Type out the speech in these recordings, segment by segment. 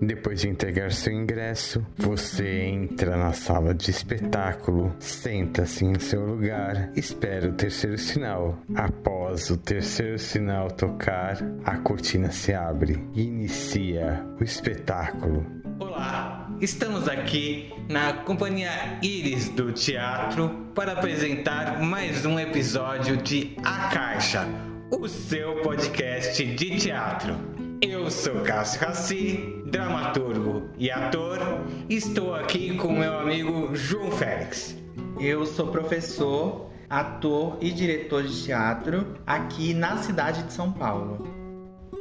Depois de entregar seu ingresso, você entra na sala de espetáculo, senta-se em seu lugar, espera o terceiro sinal. Após o terceiro sinal tocar, a cortina se abre e inicia o espetáculo. Olá, estamos aqui na companhia Iris do Teatro para apresentar mais um episódio de A Caixa, o seu podcast de teatro. Eu sou Cássio Raci, dramaturgo e ator. Estou aqui com meu amigo João Félix. Eu sou professor, ator e diretor de teatro aqui na cidade de São Paulo.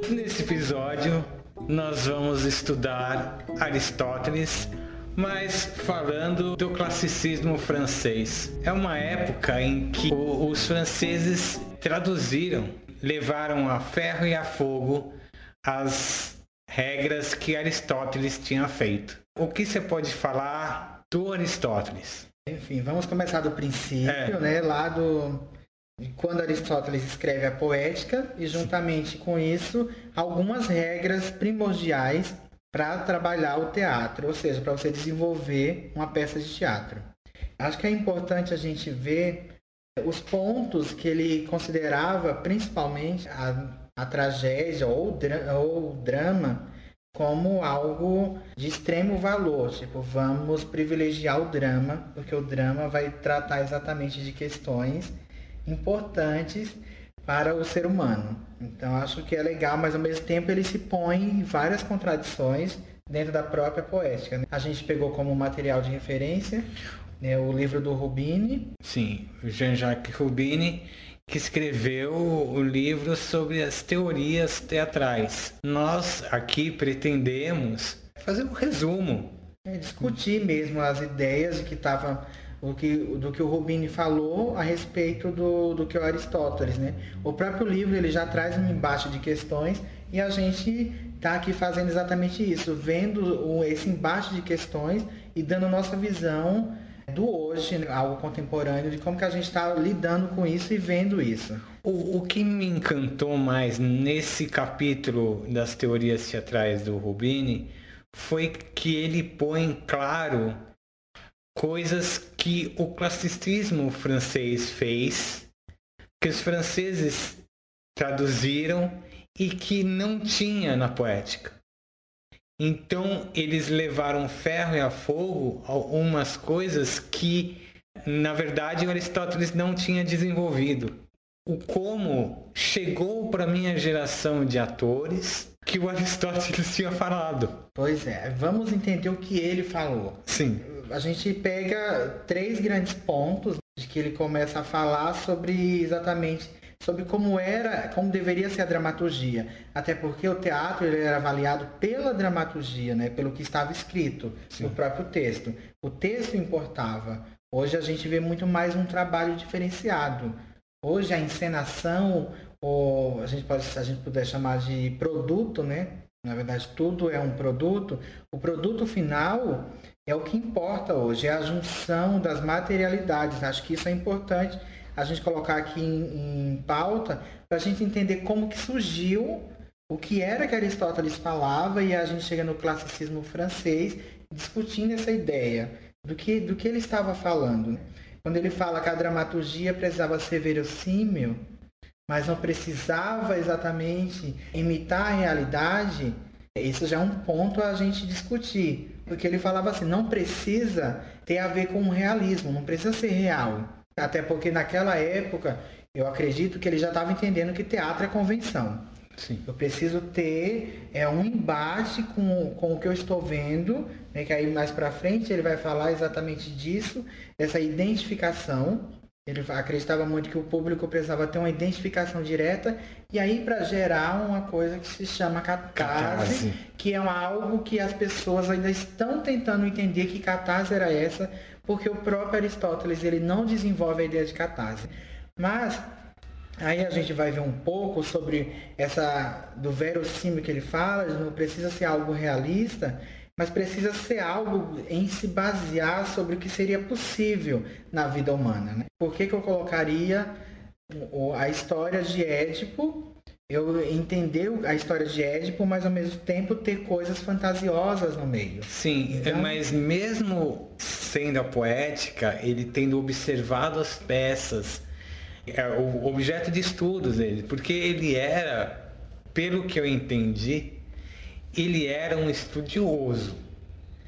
Nesse episódio, nós vamos estudar Aristóteles, mas falando do classicismo francês. É uma época em que os franceses traduziram, levaram a ferro e a fogo as regras que Aristóteles tinha feito. O que você pode falar do Aristóteles? Enfim, vamos começar do princípio, É. né? Lá do quando Aristóteles escreve a Poética e juntamente com isso algumas regras primordiais para trabalhar o teatro, ou seja, para você desenvolver uma peça de teatro. Acho que é importante a gente ver os pontos que ele considerava principalmente a, a tragédia ou, dra- ou drama como algo de extremo valor. Tipo, vamos privilegiar o drama, porque o drama vai tratar exatamente de questões importantes para o ser humano. Então acho que é legal, mas ao mesmo tempo ele se põe em várias contradições dentro da própria poética. né? A gente pegou como material de referência né, o livro do Rubini, Sim, Jean-Jacques Rubini, que escreveu o livro sobre as teorias teatrais. Nós aqui pretendemos fazer um resumo. É, discutir mesmo as ideias de que estava o que, do que o Rubini falou a respeito do, do que o Aristóteles, né? O próprio livro ele já traz um embate de questões e a gente está aqui fazendo exatamente isso, vendo esse embate de questões e dando nossa visão do hoje, né, algo contemporâneo, de como que a gente está lidando com isso e vendo isso. O, o que me encantou mais nesse capítulo das teorias teatrais do Rubini foi que ele põe claro coisas que o classicismo francês fez, que os franceses traduziram e que não tinha na poética. Então eles levaram ferro e a fogo algumas coisas que, na verdade, o Aristóteles não tinha desenvolvido. O como chegou para minha geração de atores que o Aristóteles tinha falado. Pois é, vamos entender o que ele falou. Sim, a gente pega três grandes pontos de que ele começa a falar sobre exatamente sobre como era, como deveria ser a dramaturgia, até porque o teatro ele era avaliado pela dramaturgia, né, pelo que estava escrito no próprio texto. O texto importava. Hoje a gente vê muito mais um trabalho diferenciado. Hoje a encenação, ou a gente pode, se a gente puder chamar de produto, né? Na verdade, tudo é um produto. O produto final é o que importa hoje, é a junção das materialidades. Acho que isso é importante a gente colocar aqui em, em pauta para a gente entender como que surgiu, o que era que Aristóteles falava e a gente chega no classicismo francês discutindo essa ideia do que, do que ele estava falando. né? Quando ele fala que a dramaturgia precisava ser verossímil, mas não precisava exatamente imitar a realidade, isso já é um ponto a gente discutir. Porque ele falava assim, não precisa ter a ver com o realismo, não precisa ser real. Até porque naquela época, eu acredito que ele já estava entendendo que teatro é convenção. sim. Eu preciso ter é, um embate com, com o que eu estou vendo, né, que aí mais para frente ele vai falar exatamente disso, dessa identificação. Ele acreditava muito que o público precisava ter uma identificação direta e aí para gerar uma coisa que se chama catarse, Catarse. que é algo que as pessoas ainda estão tentando entender que catarse era essa, porque o próprio Aristóteles ele não desenvolve a ideia de catarse. Mas Aí a gente vai ver um pouco sobre essa do verossímil que ele fala, não precisa ser algo realista, mas precisa ser algo em se basear sobre o que seria possível na vida humana. Né? Por que, que eu colocaria a história de Édipo eu entender a história de Édipo, mas ao mesmo tempo ter coisas fantasiosas no meio. Sim, então... mas mesmo sendo a poética, ele tendo observado as peças, é o objeto de estudos dele, porque ele era, pelo que eu entendi, ele era um estudioso.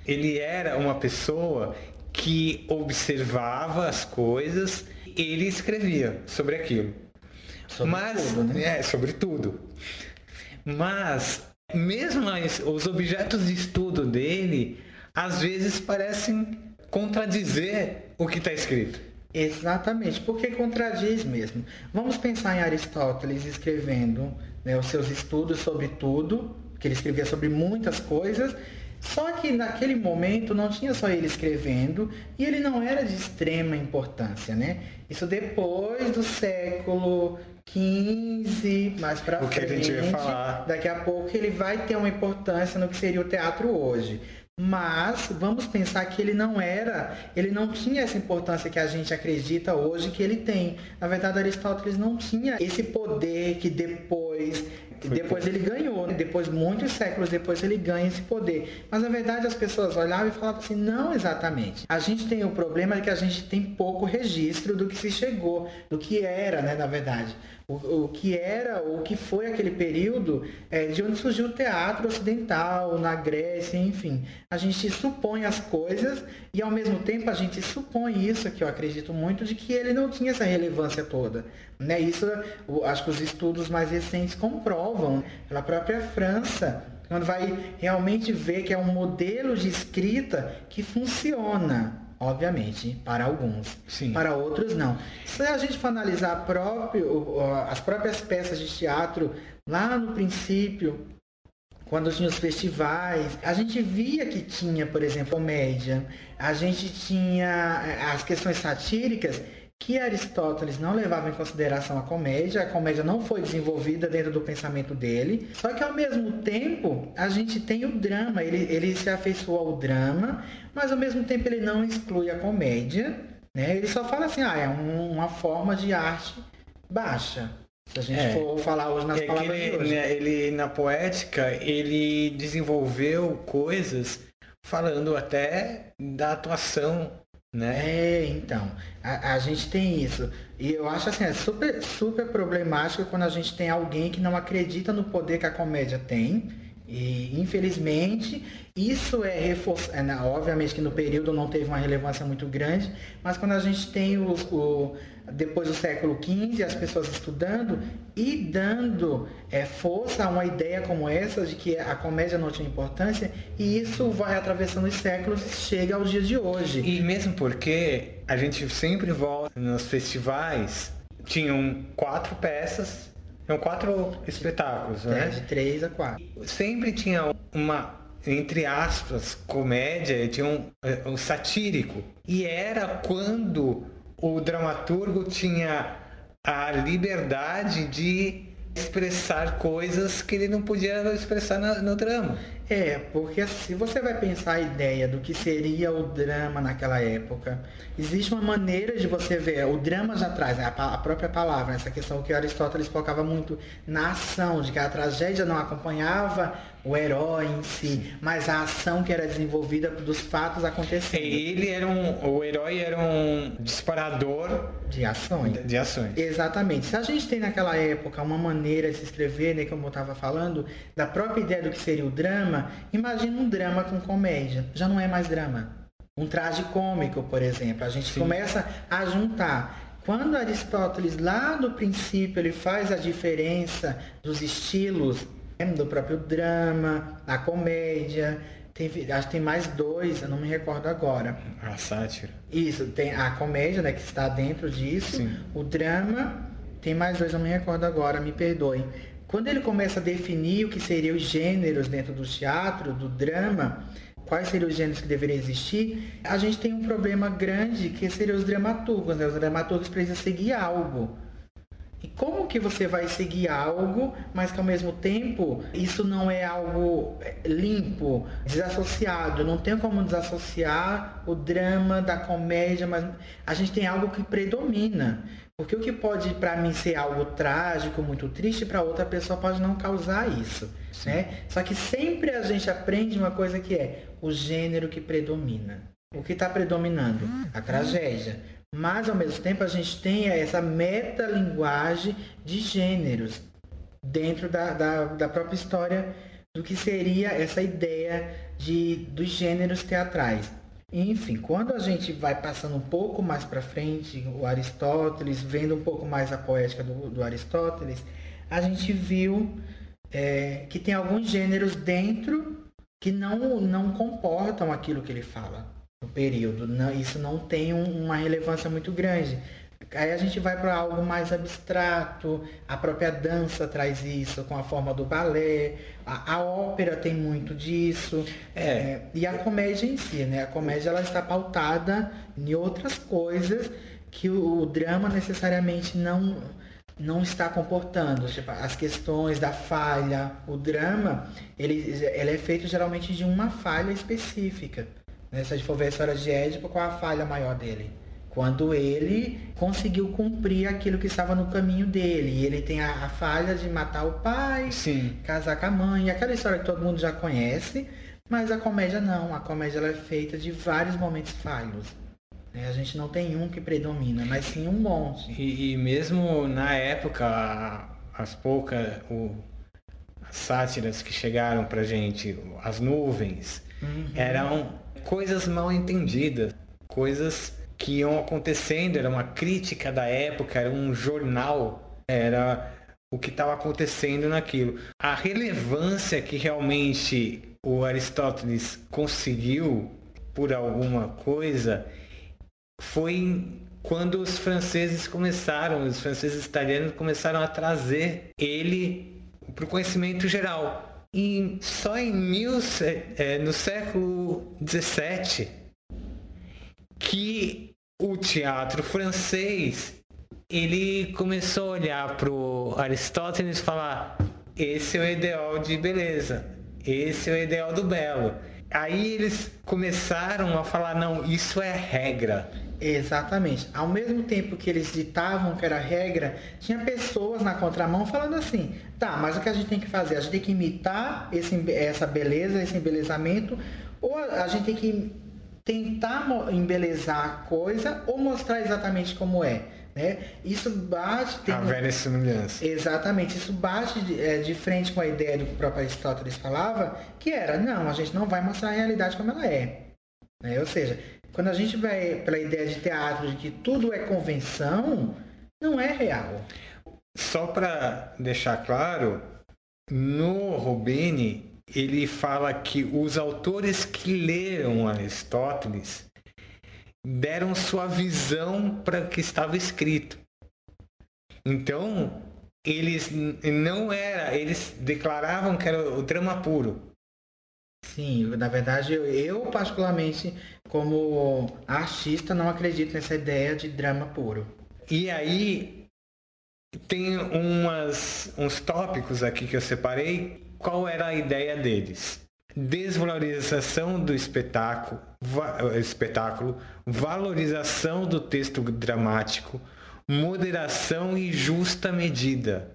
Ele era uma pessoa que observava as coisas, ele escrevia sobre aquilo. Sobre Mas, tudo, né? é, sobre tudo. Mas, mesmo os objetos de estudo dele, às vezes parecem contradizer o que está escrito. Exatamente, porque contradiz mesmo. Vamos pensar em Aristóteles escrevendo né, os seus estudos sobre tudo, que ele escrevia sobre muitas coisas, só que naquele momento não tinha só ele escrevendo e ele não era de extrema importância, né? Isso depois do século 15, mais para frente. Que a gente vai falar. Daqui a pouco ele vai ter uma importância no que seria o teatro hoje. Mas vamos pensar que ele não era, ele não tinha essa importância que a gente acredita hoje que ele tem. Na verdade, Aristóteles não tinha esse poder que depois depois ele ganhou, né? depois muitos séculos depois ele ganha esse poder. Mas na verdade as pessoas olhavam e falavam assim, não exatamente. A gente tem o problema de que a gente tem pouco registro do que se chegou, do que era, né, na verdade o, o que era, o que foi aquele período é, de onde surgiu o teatro ocidental, na Grécia, enfim. A gente supõe as coisas e ao mesmo tempo a gente supõe isso, que eu acredito muito, de que ele não tinha essa relevância toda. Né? Isso acho que os estudos mais recentes comprovam. Pela própria França, quando vai realmente ver que é um modelo de escrita que funciona obviamente, para alguns. Sim. Para outros, não. Se a gente for analisar próprio, as próprias peças de teatro lá no princípio, quando tinha os festivais, a gente via que tinha, por exemplo, comédia, a gente tinha eh, as questões satíricas que Aristóteles não levava em consideração a comédia, a comédia não foi desenvolvida dentro do pensamento dele, só que ao mesmo tempo a gente tem o drama, ele, ele se afeiçoa ao drama, mas ao mesmo tempo ele não exclui a comédia, né? ele só fala assim, ah, é um, uma forma de arte baixa. Se a gente é, for falar hoje nas é palavras ele, de hoje. Né, ele, na poética, ele desenvolveu coisas falando até da atuação né? É, então, a, a, gente tem isso. E eu acho assim, é super, super problemático quando a gente tem alguém que não acredita no poder que a comédia tem. E infelizmente isso é reforçado. É, né, obviamente que no período não teve uma relevância muito grande, mas quando a gente tem o, o depois do século XV, as pessoas estudando e dando é, força a uma ideia como essa de que a comédia não tinha importância, e isso vai atravessando os séculos e chega ao dia de hoje. E mesmo porque a gente sempre volta nos festivais, tinham quatro peças, tinham quatro espetáculos, né? É, de três a quatro. Sempre tinha uma entre aspas, comédia, tinha um, um satírico. E era quando o dramaturgo tinha a liberdade de expressar coisas que ele não podia expressar no drama. É, porque se você vai pensar a ideia do que seria o drama naquela época, existe uma maneira de você ver, o drama já traz né, a, própria palavra, essa questão que Aristóteles colocava muito na ação, de que a tragédia não acompanhava o herói em si, mas a ação que era desenvolvida dos fatos acontecendo. Ele era um, o herói era um disparador de ações. De ações. Exatamente. Se a gente tem naquela época uma maneira de se escrever, né, como eu estava falando, da própria ideia do que seria o drama, imagina um drama com comédia. Já não é mais drama. Um traje cômico, por exemplo. A gente Sim. começa a juntar quando Aristóteles, lá no princípio, ele faz a diferença dos estilos do próprio drama, a comédia. Tem, acho que tem mais dois, eu não me recordo agora. A sátira. Isso, tem a comédia, né, que está dentro disso. Sim. O drama, tem mais dois, eu não me recordo agora, me perdoem. Quando ele começa a definir o que seriam os gêneros dentro do teatro, do drama, quais seriam os gêneros que deveriam existir, a gente tem um problema grande que seriam os dramaturgos. Né? Os dramaturgos precisam seguir algo. E como que você vai seguir algo, mas que ao mesmo tempo isso não é algo é, limpo, desassociado? Não tem como desassociar o drama da comédia, mas a gente tem algo que predomina. Porque o que pode para mim ser algo trágico, muito triste, para outra pessoa pode não causar isso, né? Só que sempre a gente aprende uma coisa que é o gênero que predomina. O que está predominando? A tragédia. Mas ao mesmo tempo a gente tem essa metalinguagem de gêneros dentro da, da, da própria história do que seria essa ideia de, dos gêneros teatrais. Enfim, quando a gente vai passando um pouco mais para frente, o Aristóteles, vendo um pouco mais a poética do, do Aristóteles, a gente viu é, que tem alguns gêneros dentro que não, não comportam aquilo que ele fala no período. Não, isso não tem um, uma relevância muito grande. Aí a gente vai para algo mais abstrato, a própria dança traz isso com a forma do balé, a, a ópera tem muito disso, é. É, e a comédia em si, né? A comédia ela está pautada em outras coisas que o, o drama necessariamente não não está comportando, tipo, as questões da falha, o drama, ele, ele é feito geralmente de uma falha específica. Né? Se a gente for ver a história de Édipo, qual a falha maior dele? Quando ele conseguiu cumprir aquilo que estava no caminho dele. E ele tem a, a falha de matar o pai, Sim. casar com a mãe, aquela história que todo mundo já conhece, mas a comédia não. A comédia é feita de vários momentos falhos. Né? A gente não tem um que predomina, mas sim um monte. E, e mesmo na época, as poucas o, as sátiras que chegaram pra gente, as nuvens, uhum. eram coisas mal entendidas, coisas que iam acontecendo, era uma crítica da época, era um jornal, era o que estava acontecendo naquilo. A relevância que realmente o Aristóteles conseguiu por alguma coisa foi quando os franceses começaram, os franceses italianos começaram a trazer ele para o conhecimento geral. E só em mil, é, no século XVII que o teatro francês ele começou a olhar para o Aristóteles e falar esse é o ideal de beleza, esse é o ideal do belo. Aí eles começaram a falar não, isso é regra. Exatamente. Ao mesmo tempo que eles ditavam que era regra, tinha pessoas na contramão falando assim: tá, mas o que a gente tem que fazer? A gente tem que imitar esse, essa beleza, esse embelezamento, ou a gente tem que tentar embelezar a coisa ou mostrar exatamente como é. Né? Isso bate. Tem a velha semelhança. Exatamente, isso bate de, é, de, frente com a ideia do que o próprio Aristóteles falava, que era, não, a gente não vai mostrar a realidade como ela é. Né? Ou seja, quando a gente vai pela ideia de teatro de que tudo é convenção, não é real. Só para deixar claro, no Rubini ele fala que os autores que leram Aristóteles deram sua visão para o que estava escrito. Então, eles não era, eles declaravam que era o drama puro. Sim, na verdade eu particularmente como artista não acredito nessa ideia de drama puro. E aí tem umas, uns tópicos aqui que eu separei qual era a ideia deles? Desvalorização do espetáculo, va espetáculo, valorização do texto dramático, moderação e justa medida.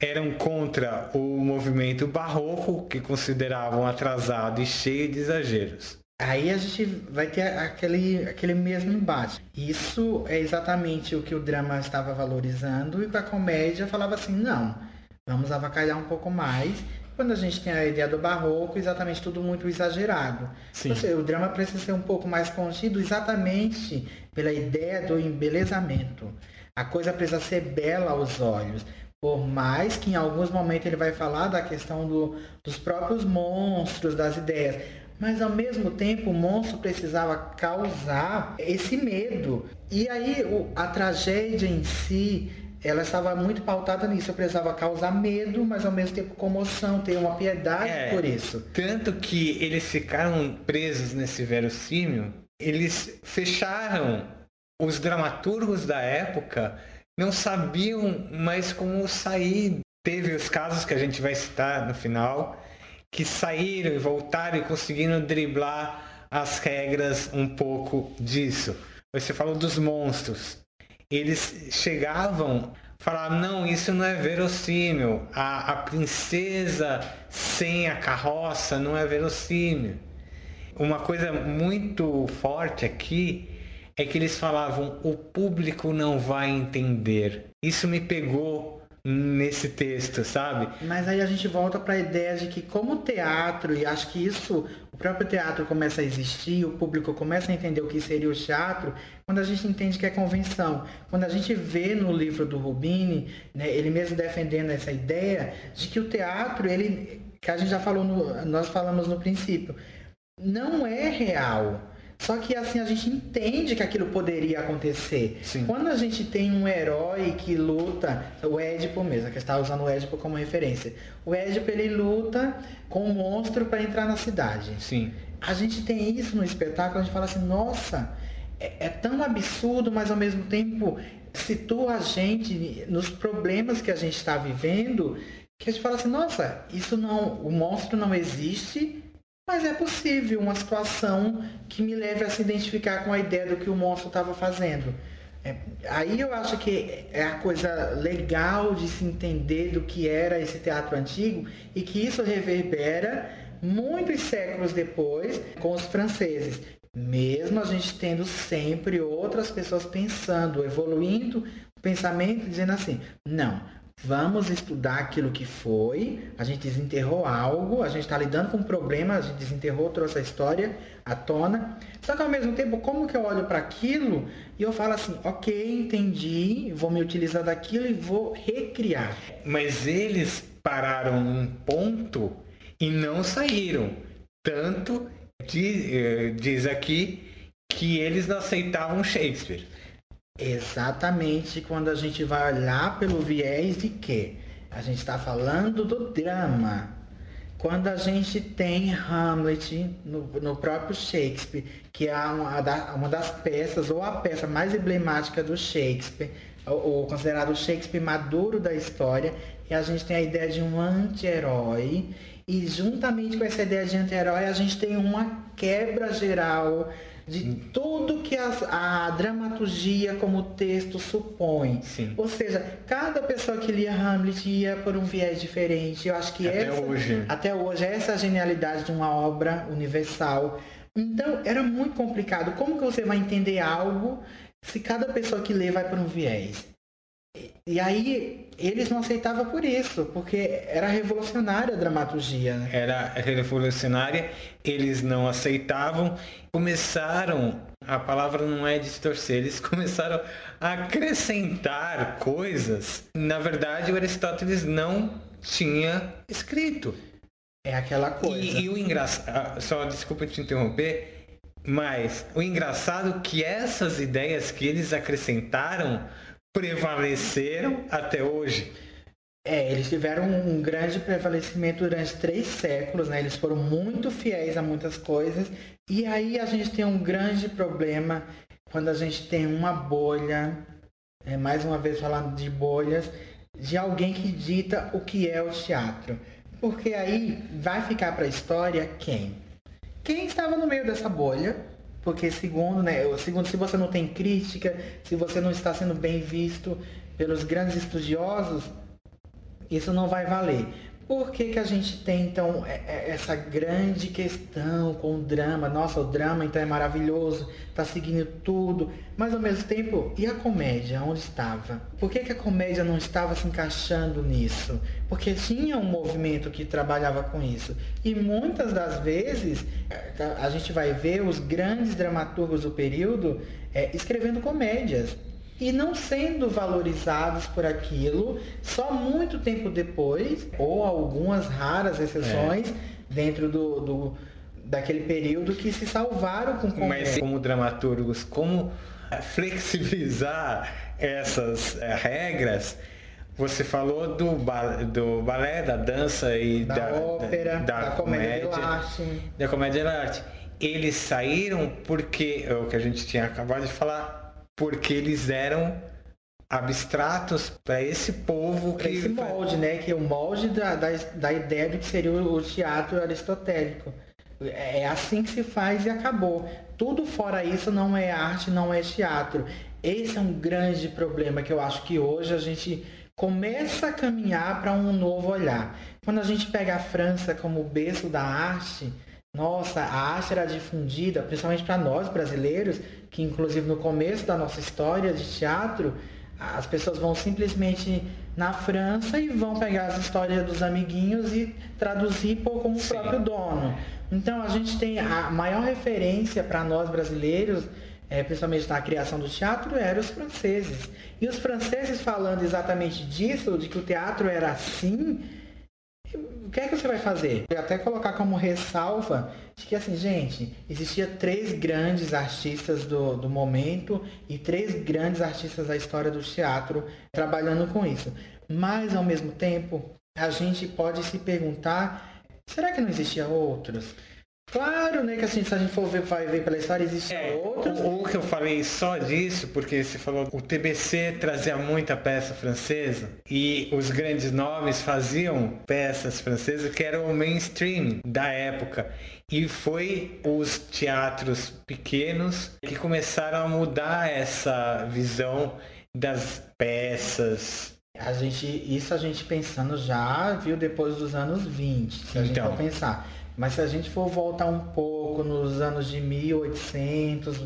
Eram contra o movimento barroco, que consideravam atrasado e cheio de exageros. Aí a gente vai ter aquele, aquele mesmo embate. Isso é exatamente o que o drama estava valorizando e a comédia falava assim, não, vamos avacalhar um pouco mais quando a gente tem a ideia do barroco, exatamente tudo muito exagerado. Sim. Seja, o drama precisa ser um pouco mais contido exatamente pela ideia do embelezamento. A coisa precisa ser bela aos olhos. Por mais que em alguns momentos ele vai falar da questão do, dos próprios monstros, das ideias. Mas ao mesmo tempo o monstro precisava causar esse medo. E aí o, a tragédia em si ela estava muito pautada nisso. Eu precisava causar medo, mas ao mesmo tempo comoção, ter uma piedade é, por isso. Tanto que eles ficaram presos nesse verossímil, eles fecharam. Os dramaturgos da época não sabiam mais como sair. Teve os casos que a gente vai citar no final, que saíram e voltaram e conseguiram driblar as regras um pouco disso. Você falou dos monstros. Eles chegavam falar não, isso não é verossímil. A, a princesa sem a carroça não é verossímil. Uma coisa muito forte aqui é que eles falavam o público não vai entender. Isso me pegou nesse texto, sabe? Mas aí a gente volta para a ideia de que como teatro, e acho que isso, o próprio teatro começa a existir, o público começa a entender o que seria o teatro, quando a gente entende que é convenção. Quando a gente vê no livro do Rubini, né, ele mesmo defendendo essa ideia de que o teatro, ele, que a gente já falou, no, nós falamos no princípio, não é real. Só que assim a gente entende que aquilo poderia acontecer. Sim. Quando a gente tem um herói que luta, o Édipo mesmo, que está usando o Édipo como referência. O Édipo ele luta com um monstro para entrar na cidade. Sim. A gente tem isso no espetáculo, a gente fala assim, nossa, é, é tão absurdo, mas ao mesmo tempo situa a gente nos problemas que a gente está vivendo, que a gente fala assim, nossa, isso não, o monstro não existe, mas é possível uma situação que me leve a se identificar com a ideia do que o monstro estava fazendo. É, aí eu acho que é a coisa legal de se entender do que era esse teatro antigo e que isso reverbera muitos séculos depois com os franceses. Mesmo a gente tendo sempre outras pessoas pensando, evoluindo o pensamento, dizendo assim: não, Vamos estudar aquilo que foi, a gente desenterrou algo, a gente está lidando com um problema, a gente desenterrou, trouxe a história à tona. Só que ao mesmo tempo, como que eu olho para aquilo e eu falo assim, ok, entendi, vou me utilizar daquilo e vou recriar. Mas eles pararam num ponto e não saíram. Tanto diz, eh, diz aqui que eles não aceitavam Shakespeare. Exatamente quando a gente vai olhar pelo viés de que a gente está falando do drama. Quando a gente tem Hamlet no, no próprio Shakespeare, que é uma, uma, das peças, ou a peça mais emblemática do Shakespeare, ou, ou considerado o Shakespeare maduro da história, e a gente tem a ideia de um anti-herói, e juntamente com essa ideia de anti-herói, a gente tem uma quebra geral de tudo que a, a dramaturgia como texto supõe. Sim. Ou seja, cada pessoa que lia Hamlet ia por um viés diferente. Eu acho que até essa, hoje. até hoje essa é a genialidade de uma obra universal. Então era muito complicado. Como que você vai entender algo se cada pessoa que lê vai por um viés? E aí eles não aceitavam por isso, porque era revolucionária a dramaturgia. Né? Era revolucionária, eles não aceitavam, começaram, a palavra não é distorcer, eles começaram a acrescentar coisas. Na verdade, o Aristóteles não tinha escrito. É aquela coisa. E, e o engraçado, ah, só desculpa te interromper, mas o engraçado é que essas ideias que eles acrescentaram prevaleceram até hoje. É, eles tiveram um grande prevalecimento durante três séculos, né? Eles foram muito fiéis a muitas coisas. E aí a gente tem um grande problema quando a gente tem uma bolha, é, mais uma vez falando de bolhas, de alguém que dita o que é o teatro. Porque aí vai ficar para a história quem? Quem estava no meio dessa bolha porque segundo, né, segundo, se você não tem crítica, se você não está sendo bem visto pelos grandes estudiosos, isso não vai valer. Por que, que a gente tem então é, é, essa grande questão com o drama? Nossa, o drama então é maravilhoso, está seguindo tudo, mas ao mesmo tempo, e a comédia? Onde estava? Por que, que a comédia não estava se encaixando nisso? Porque tinha um movimento que trabalhava com isso. E muitas das vezes a gente vai ver os grandes dramaturgos do período é, escrevendo comédias e não sendo valorizados por aquilo só muito tempo depois, ou algumas raras exceções é. dentro do, do, daquele período que se salvaram com comédia. Mas como dramaturgos, como flexibilizar essas é, regras? Você falou do, ba do balé, da dança e da, da ópera, da, da, da comédia, comédia Da comédia da arte. Eles saíram porque, é o que a gente tinha acabado de falar, porque eles eram abstratos para esse povo que esse molde, né? Que é o molde da, da, da ideia do que seria o teatro aristotélico. É assim que se faz e acabou. Tudo fora isso não é arte, não é teatro. Esse é um grande problema que eu acho que hoje a gente começa a caminhar para um novo olhar. Quando a gente pega a França como berço da arte, nossa, a arte era difundida, principalmente para nós brasileiros, que inclusive no começo da nossa história de teatro, as pessoas vão simplesmente na França e vão pegar as histórias dos amiguinhos e traduzir por como o próprio dono. Então a gente tem a maior referência para nós brasileiros, é, principalmente na criação do teatro, eram os franceses. E os franceses falando exatamente disso, de que o teatro era assim, o que é que você vai fazer? Eu até colocar como ressalva de que assim, gente, existia três grandes artistas do, do momento e três grandes artistas da história do teatro trabalhando com isso. Mas ao mesmo tempo, a gente pode se perguntar, será que não existia outros? Claro, né? Que assim, se a gente for ver, vai ver pela história, existem é, outros. O, o, que eu falei só disso, porque você falou o TBC trazia muita peça francesa e os grandes nomes faziam peças francesas que eram o mainstream da época. E foi os teatros pequenos que começaram a mudar essa visão das peças a gente, isso a gente pensando já viu depois dos anos 20, se a então, gente for pensar. Mas se a gente for voltar um pouco nos anos de 1800,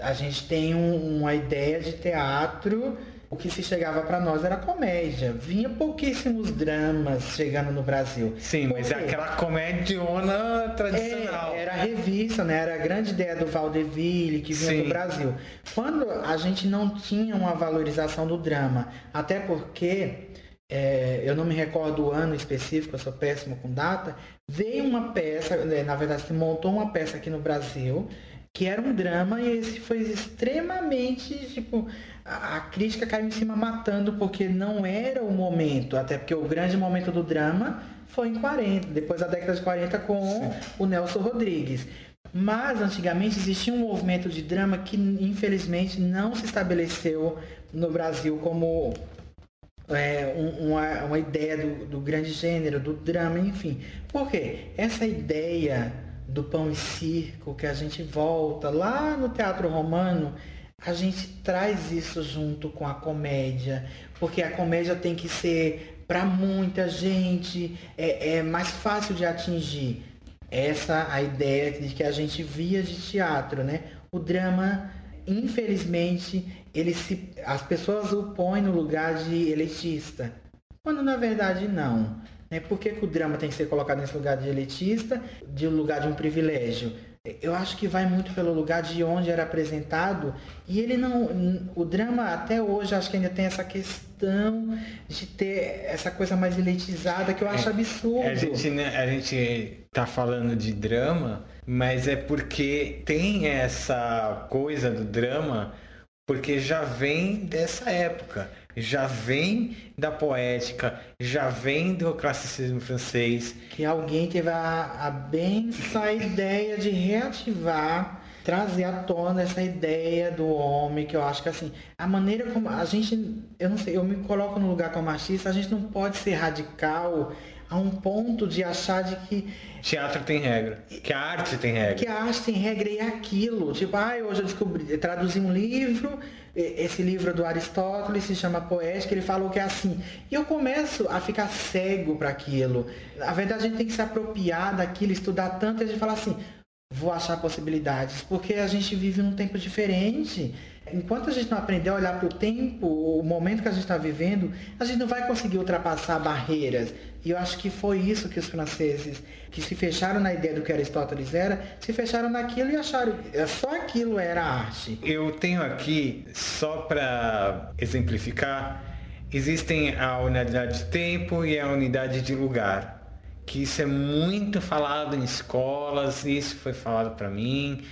a gente tem um, uma ideia de teatro. O que se chegava para nós era comédia. Vinha pouquíssimos dramas chegando no Brasil. Sim, mas é aquela comédiona tradicional. É, era a revista, né? Era a grande ideia do Valdeville que vinha Sim. do Brasil. Quando a gente não tinha uma valorização do drama, até porque é, eu não me recordo o ano específico, eu sou péssimo com data, veio uma peça, né, na verdade se montou uma peça aqui no Brasil, que era um drama e esse foi extremamente, tipo, a, a crítica caiu em cima matando porque não era o momento, até porque o grande momento do drama foi em 40, depois da década de 40 com Sim. o Nelson Rodrigues. Mas antigamente existia um movimento de drama que infelizmente não se estabeleceu no Brasil como é, uma, uma ideia do, do grande gênero, do drama, enfim. Por quê? Essa ideia do pão e circo que a gente volta lá no teatro romano, a gente traz isso junto com a comédia, porque a comédia tem que ser para muita gente, é, é mais fácil de atingir. Essa a ideia de que a gente via de teatro, né? O drama, infelizmente, ele se, as pessoas o põem no lugar de elitista, quando na verdade não. Né? Por que, que o drama tem que ser colocado nesse lugar de elitista, de lugar de um privilégio? Eu acho que vai muito pelo lugar de onde era apresentado e ele não, o drama até hoje acho que ainda tem essa questão de ter essa coisa mais elitizada que eu acho é, absurdo. A gente, né, a gente tá falando de drama, mas é porque tem essa coisa do drama porque já vem dessa época, já vem da poética, já vem do classicismo francês. Que alguém teve a, a benção ideia de reativar, trazer à tona essa ideia do homem, que eu acho que assim, a maneira como a gente, eu não sei, eu me coloco no lugar como artista, a gente não pode ser radical a um ponto de achar de que teatro tem regra, que a arte tem regra. Que a arte tem regra e é aquilo. Tipo, ah, hoje eu descobri, traduzi um livro, esse livro do Aristóteles se chama Poética, ele falou que é assim. E eu começo a ficar cego para aquilo. Na verdade, a gente tem que se apropriar daquilo, estudar tanto e a gente falar assim, vou achar possibilidades, porque a gente vive num tempo diferente. Enquanto a gente não aprender a olhar para o tempo, o momento que a gente está vivendo, a gente não vai conseguir ultrapassar barreiras. E eu acho que foi isso que os franceses, que se fecharam na ideia do que Aristóteles era, se fecharam naquilo e acharam que só aquilo era arte. Eu tenho aqui, só para exemplificar, existem a unidade de tempo e a unidade de lugar. Que isso é muito falado em escolas, isso foi falado para mim.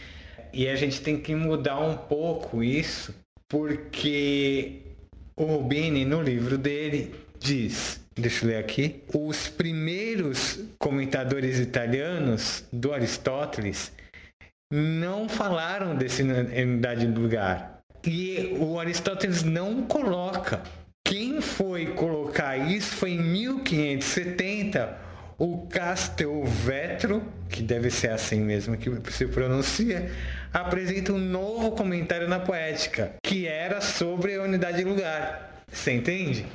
E a gente tem que mudar um pouco isso, porque o Rubini, no livro dele, diz deixa eu ler aqui, os primeiros comentadores italianos do Aristóteles não falaram dessa unidade de lugar. E o Aristóteles não coloca. Quem foi colocar isso foi em 1570 o Castelvetro, que deve ser assim mesmo que se pronuncia, apresenta um novo comentário na poética, que era sobre a unidade de lugar. Você entende?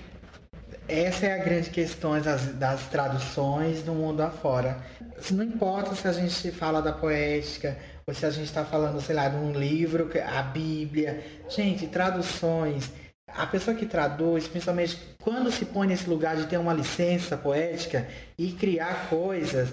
Essa é a grande questão das, das traduções do mundo afora. Não importa se a gente fala da poética, ou se a gente está falando, sei lá, de um livro, a Bíblia. Gente, traduções. A pessoa que traduz, principalmente quando se põe nesse lugar de ter uma licença poética e criar coisas,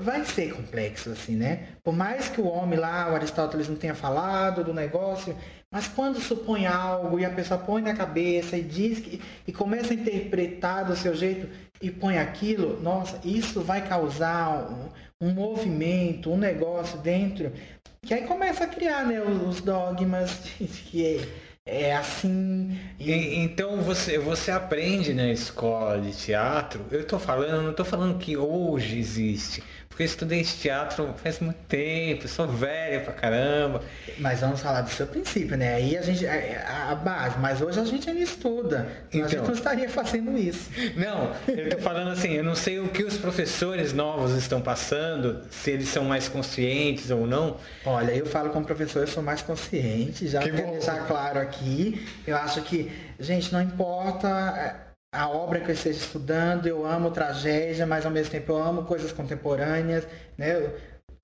vai ser complexo, assim, né? Por mais que o homem lá, o Aristóteles, não tenha falado do negócio, mas quando supõe algo e a pessoa põe na cabeça e diz que, e começa a interpretar do seu jeito e põe aquilo, nossa, isso vai causar um, um movimento, um negócio dentro, que aí começa a criar né, os dogmas que é, assim. E... Então você, você aprende na escola de teatro, eu estou falando, não estou falando que hoje existe porque eu estudei teatro faz muito tempo, sou velho pra caramba. Mas vamos falar do seu princípio, né? Aí a gente. A, a base, mas hoje a gente ainda estuda. Então, a gente então. não estaria fazendo isso. Não, eu tô falando assim, eu não sei o que os professores novos estão passando, se eles são mais conscientes ou não. Olha, eu falo como professor, eu sou mais consciente, já quero deixar claro aqui. Eu acho que, gente, não importa a obra que eu esteja estudando, eu amo tragédia, mas ao mesmo tempo eu amo coisas contemporâneas, né?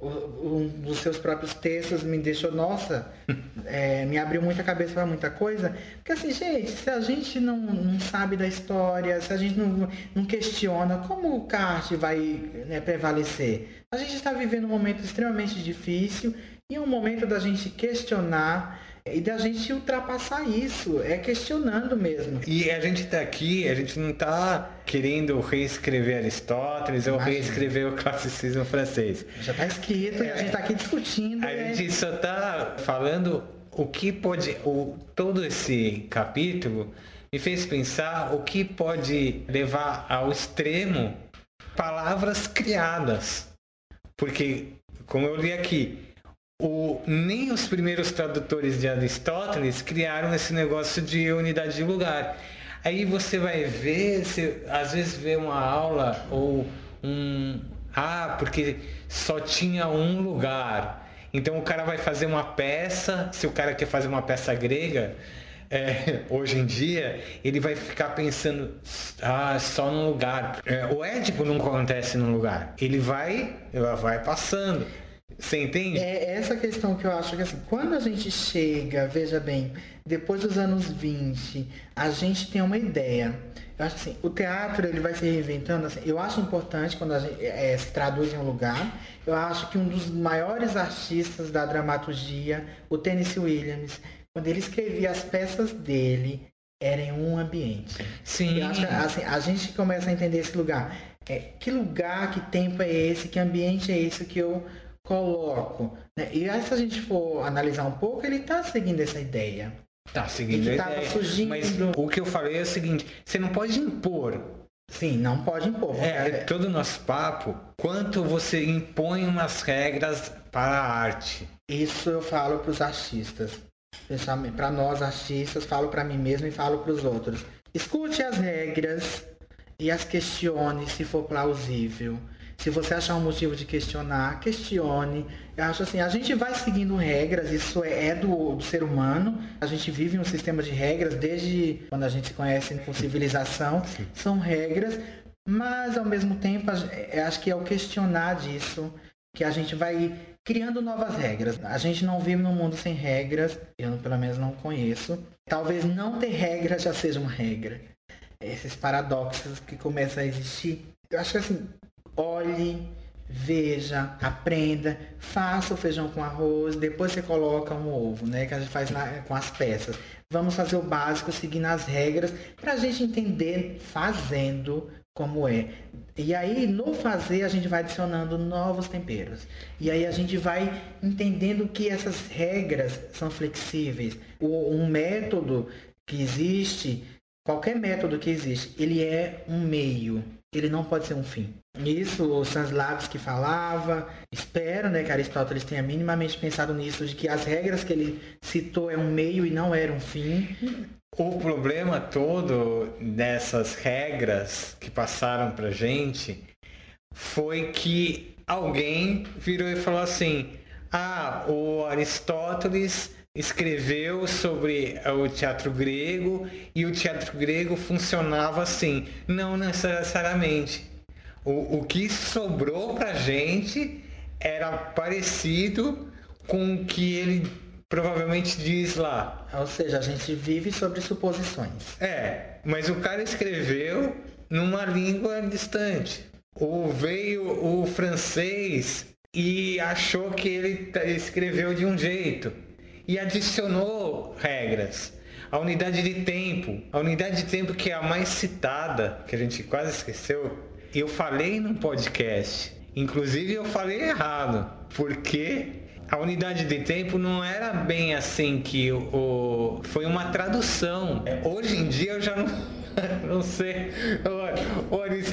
Um dos seus próprios textos me deixou, nossa, é, me abriu muita cabeça para muita coisa. Porque assim, gente, se a gente não, não sabe da história, se a gente não, não questiona, como o kart vai né, prevalecer? A gente está vivendo um momento extremamente difícil e é um momento da gente questionar e da gente ultrapassar isso, é questionando mesmo. E a gente está aqui, a gente não está querendo reescrever Aristóteles ou reescrever o classicismo francês. Já está escrito é, e a gente está aqui discutindo. A né? gente só está falando o que pode, o, todo esse capítulo me fez pensar o que pode levar ao extremo palavras criadas. Porque, como eu li aqui, o, nem os primeiros tradutores de Aristóteles criaram esse negócio de unidade de lugar. Aí você vai ver, você às vezes vê uma aula ou um. Ah, porque só tinha um lugar. Então o cara vai fazer uma peça, se o cara quer fazer uma peça grega, é, hoje em dia, ele vai ficar pensando, ah, só num lugar. É, o Édipo não acontece num lugar. Ele vai, ela vai passando. Você entende? É essa questão que eu acho que assim, quando a gente chega, veja bem, depois dos anos 20, a gente tem uma ideia. Eu acho assim, o teatro ele vai se reinventando. Assim, eu acho importante quando a gente é, se traduz em um lugar. Eu acho que um dos maiores artistas da dramaturgia, o Tennessee Williams, quando ele escrevia as peças dele, era em um ambiente. Sim. Eu acho que, assim, a gente começa a entender esse lugar. É, que lugar, que tempo é esse, que ambiente é esse que eu coloco. Né? E aí, se a gente for analisar um pouco, ele está seguindo essa ideia. Tá seguindo a ideia. Surgindo... Mas o que eu falei é o seguinte, você não pode impor. Sim, não pode impor. É, é todo o nosso papo, quanto você impõe umas regras para a arte. Isso eu falo para os artistas. Para nós artistas, falo para mim mesmo e falo para os outros. Escute as regras e as questione se for plausível. Se você achar um motivo de questionar, questione. Eu acho assim, a gente vai seguindo regras, isso é, é do, do, ser humano. A gente vive um sistema de regras desde quando a gente se conhece com civilização. São regras, mas ao mesmo tempo, acho que é o questionar disso que a gente vai criando novas regras. A gente não vive num mundo sem regras, eu pelo menos não conheço. Talvez não ter regra já seja uma regra. Esses paradoxos que começam a existir. Eu acho que assim, olhe, veja, aprenda, faça o feijão com arroz, depois você coloca um ovo, né? Que a gente faz na, com as peças. Vamos fazer o básico, seguindo as regras, para a gente entender fazendo como é. E aí, no fazer, a gente vai adicionando novos temperos. E aí a gente vai entendendo que essas regras são flexíveis. O, um método que existe, qualquer método que existe, ele é um meio ele não pode ser um fim. Isso o Stanislavski falava, espero né, que Aristóteles tenha minimamente pensado nisso, de que as regras que ele citou é um meio e não era um fim. O problema todo dessas regras que passaram pra gente foi que alguém virou e falou assim: ah, o Aristóteles escreveu sobre o teatro grego e o teatro grego funcionava assim. Não necessariamente. O, o que sobrou pra gente era parecido com o que ele provavelmente diz lá. Ou seja, a gente vive sobre suposições. É, mas o cara escreveu numa língua distante. Ou veio o francês e achou que ele escreveu de um jeito e adicionou regras. A unidade de tempo, a unidade de tempo que é a mais citada, que a gente quase esqueceu, eu falei num podcast. Inclusive eu falei errado, porque a unidade de tempo não era bem assim que o foi uma tradução. Hoje em dia eu já não não sei,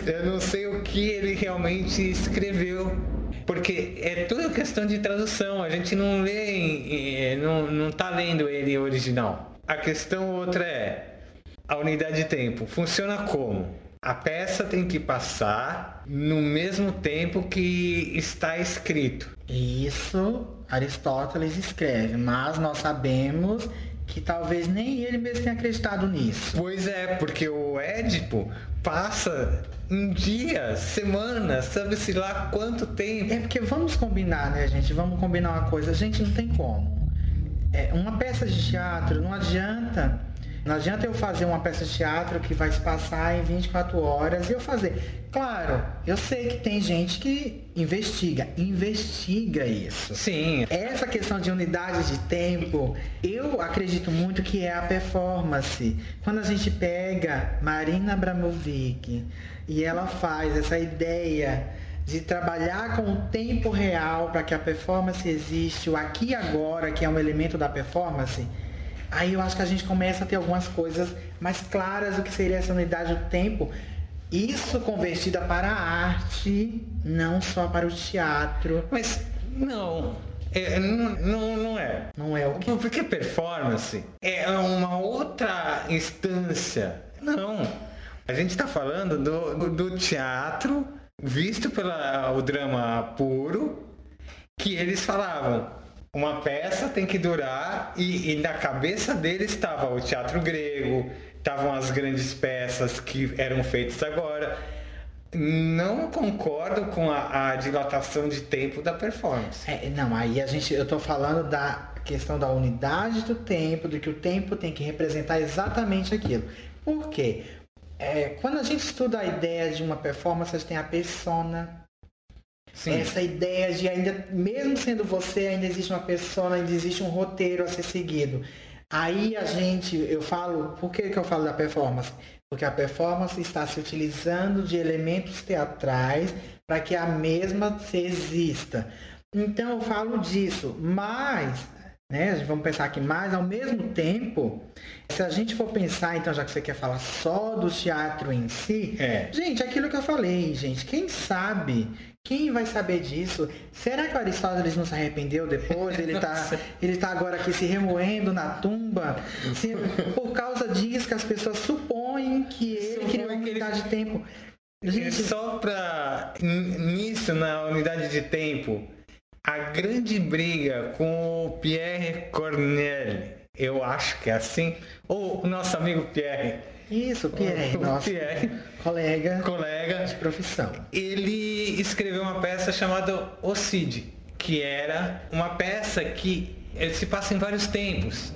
eu não sei o que ele realmente escreveu. Porque é tudo questão de tradução, a gente não lê, não, não tá lendo ele original. A questão outra é, a unidade de tempo funciona como? A peça tem que passar no mesmo tempo que está escrito. Isso Aristóteles escreve, mas nós sabemos que talvez nem ele mesmo tenha acreditado nisso. Pois é, porque o Édipo passa um dia, semana, sabe-se lá quanto tempo. É porque vamos combinar, né, gente? Vamos combinar uma coisa, a gente não tem como. É, uma peça de teatro não adianta não adianta eu fazer uma peça de teatro que vai se passar em 24 horas e eu fazer. Claro, eu sei que tem gente que investiga, investiga isso. Sim. Essa questão de unidade de tempo, eu acredito muito que é a performance. Quando a gente pega Marina Abramovic e ela faz essa ideia de trabalhar com o tempo real para que a performance existe, o aqui e agora, que é um elemento da performance, Aí eu acho que a gente começa a ter algumas coisas mais claras do que seria essa unidade do tempo. Isso convertida para a arte, não só para o teatro. Mas não. É, não, não, não é. Não é o quê? Porque performance é uma outra instância. Não. A gente está falando do, do, do, teatro visto pelo drama puro, que eles falavam uma peça tem que durar e, e na cabeça dele estava o teatro grego, estavam as grandes peças que eram feitas agora. Não concordo com a, a dilatação de tempo da performance. É, não, aí a gente, eu estou falando da questão da unidade do tempo, de que o tempo tem que representar exatamente aquilo. Por quê? É, quando a gente estuda a ideia de uma performance, a gente tem a persona, Sim. Essa ideia de ainda, mesmo sendo você, ainda existe uma pessoa, ainda existe um roteiro a ser seguido. Aí a gente, eu falo, por que, que eu falo da performance? Porque a performance está se utilizando de elementos teatrais para que a mesma se exista. Então eu falo disso, mas, né, vamos pensar aqui, mas ao mesmo tempo, se a gente for pensar, então, já que você quer falar só do teatro em si, é. gente, aquilo que eu falei, gente, quem sabe quem vai saber disso? Será que o Aristóteles não se arrependeu depois? Ele está ele tá agora aqui se remoendo na tumba? Se, por causa disso que as pessoas supõem que ele criou uma unidade ele... de tempo. Gente... Só para nisso, na unidade de tempo, a grande briga com o Pierre Cornel, eu acho que é assim, ou o nosso amigo Pierre, isso, Pierre, o, nosso Pierre, colega, colega de profissão. Ele escreveu uma peça chamada O Cid, que era uma peça que se passa em vários tempos.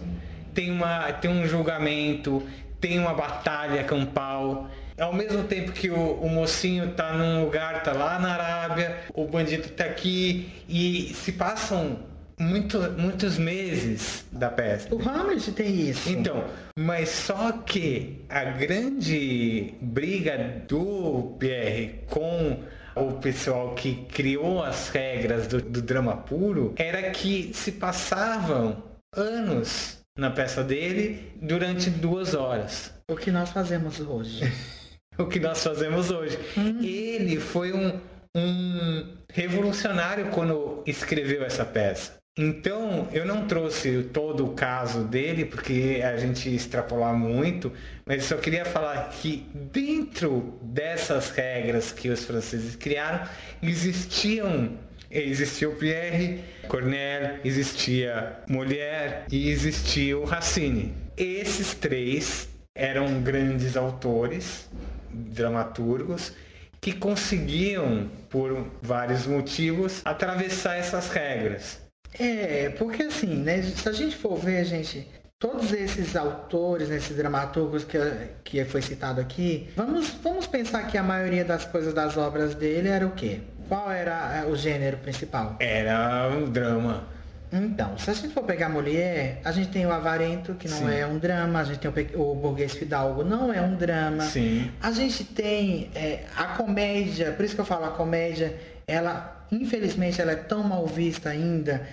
Tem, uma, tem um julgamento, tem uma batalha campal. Ao mesmo tempo que o, o, mocinho tá num lugar, tá lá na Arábia, o bandido tá aqui e se passam muito, muitos meses da peça. O Hamlet tem isso. Então, mas só que a grande briga do Pierre com o pessoal que criou as regras do, do drama puro era que se passavam anos na peça dele durante duas horas. O que nós fazemos hoje. o que nós fazemos hoje. Hum. Ele foi um, um revolucionário quando escreveu essa peça. Então, eu não trouxe todo o caso dele, porque a gente extrapolar muito, mas só queria falar que dentro dessas regras que os franceses criaram, existiam existia o Pierre Corneille, existia Molière e existia o Racine. Esses três eram grandes autores, dramaturgos, que conseguiam, por vários motivos, atravessar essas regras. É, porque assim, né, se a gente for ver, gente, todos esses autores, esses dramaturgos que, que foi citado aqui, vamos, vamos pensar que a maioria das coisas das obras dele era o quê? Qual era é, o gênero principal? Era o drama. Então, se a gente for pegar mulher, a gente tem o Avarento, que não Sim. é um drama, a gente tem o, o Burguês Fidalgo, não é um drama. Sim. A gente tem é, a comédia, por isso que eu falo a comédia, ela infelizmente ela é tão mal vista ainda,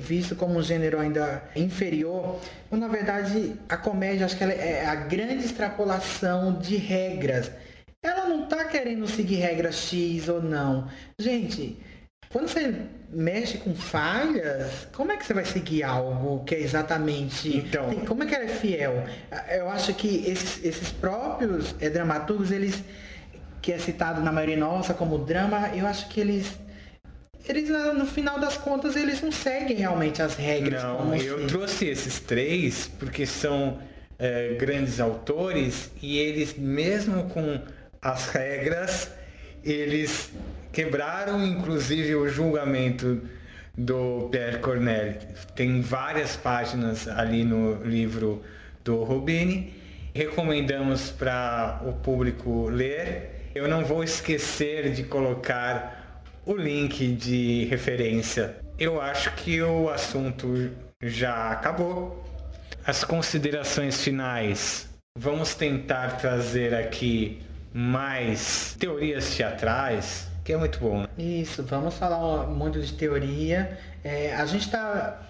visto como um gênero ainda inferior. Mas, na verdade, a comédia acho que ela é a grande extrapolação de regras. Ela não está querendo seguir regra X ou não. Gente, quando você mexe com falhas, como é que você vai seguir algo que é exatamente. Então. Como é que ela é fiel? Eu acho que esses, esses próprios é, dramaturgos, eles. Que é citado na maioria nossa como drama, eu acho que eles eles no final das contas eles não seguem realmente as regras. Não, eu se... trouxe esses três porque são é, grandes autores e eles mesmo com as regras eles quebraram inclusive o julgamento do Pierre Corneille. Tem várias páginas ali no livro do Rubini. Recomendamos para o público ler. Eu não vou esquecer de colocar o link de referência. Eu acho que o assunto já acabou. As considerações finais. Vamos tentar trazer aqui mais teorias teatrais, que é muito bom. Né? Isso, vamos falar muito de teoria. É, a gente está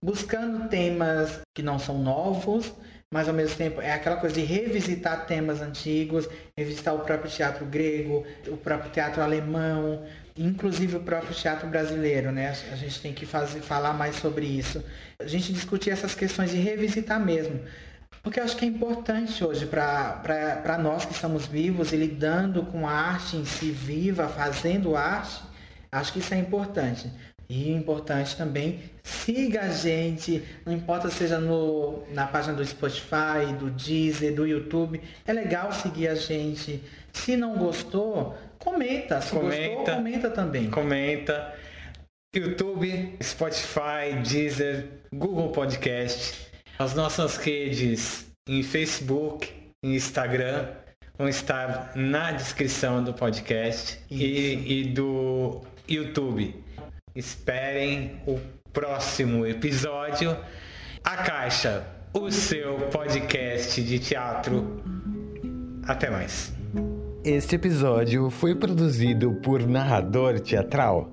buscando temas que não são novos, mas ao mesmo tempo é aquela coisa de revisitar temas antigos, revisitar o próprio teatro grego, o próprio teatro alemão, inclusive o próprio teatro brasileiro, né? A gente tem que fazer, falar mais sobre isso. A gente discutir essas questões e revisitar mesmo. Porque eu acho que é importante hoje para nós que estamos vivos e lidando com a arte em si viva, fazendo arte, acho que isso é importante. E importante também, siga a gente, não importa seja no, na página do Spotify, do Deezer, do YouTube. É legal seguir a gente. Se não gostou, comenta. Se comenta, gostou, comenta também. Comenta. YouTube, Spotify, Deezer, Google Podcast. As nossas redes em Facebook, em Instagram vão estar na descrição do podcast e, e do YouTube. Esperem o próximo episódio. A Caixa, o seu podcast de teatro. Até mais. Este episódio foi produzido por Narrador Teatral.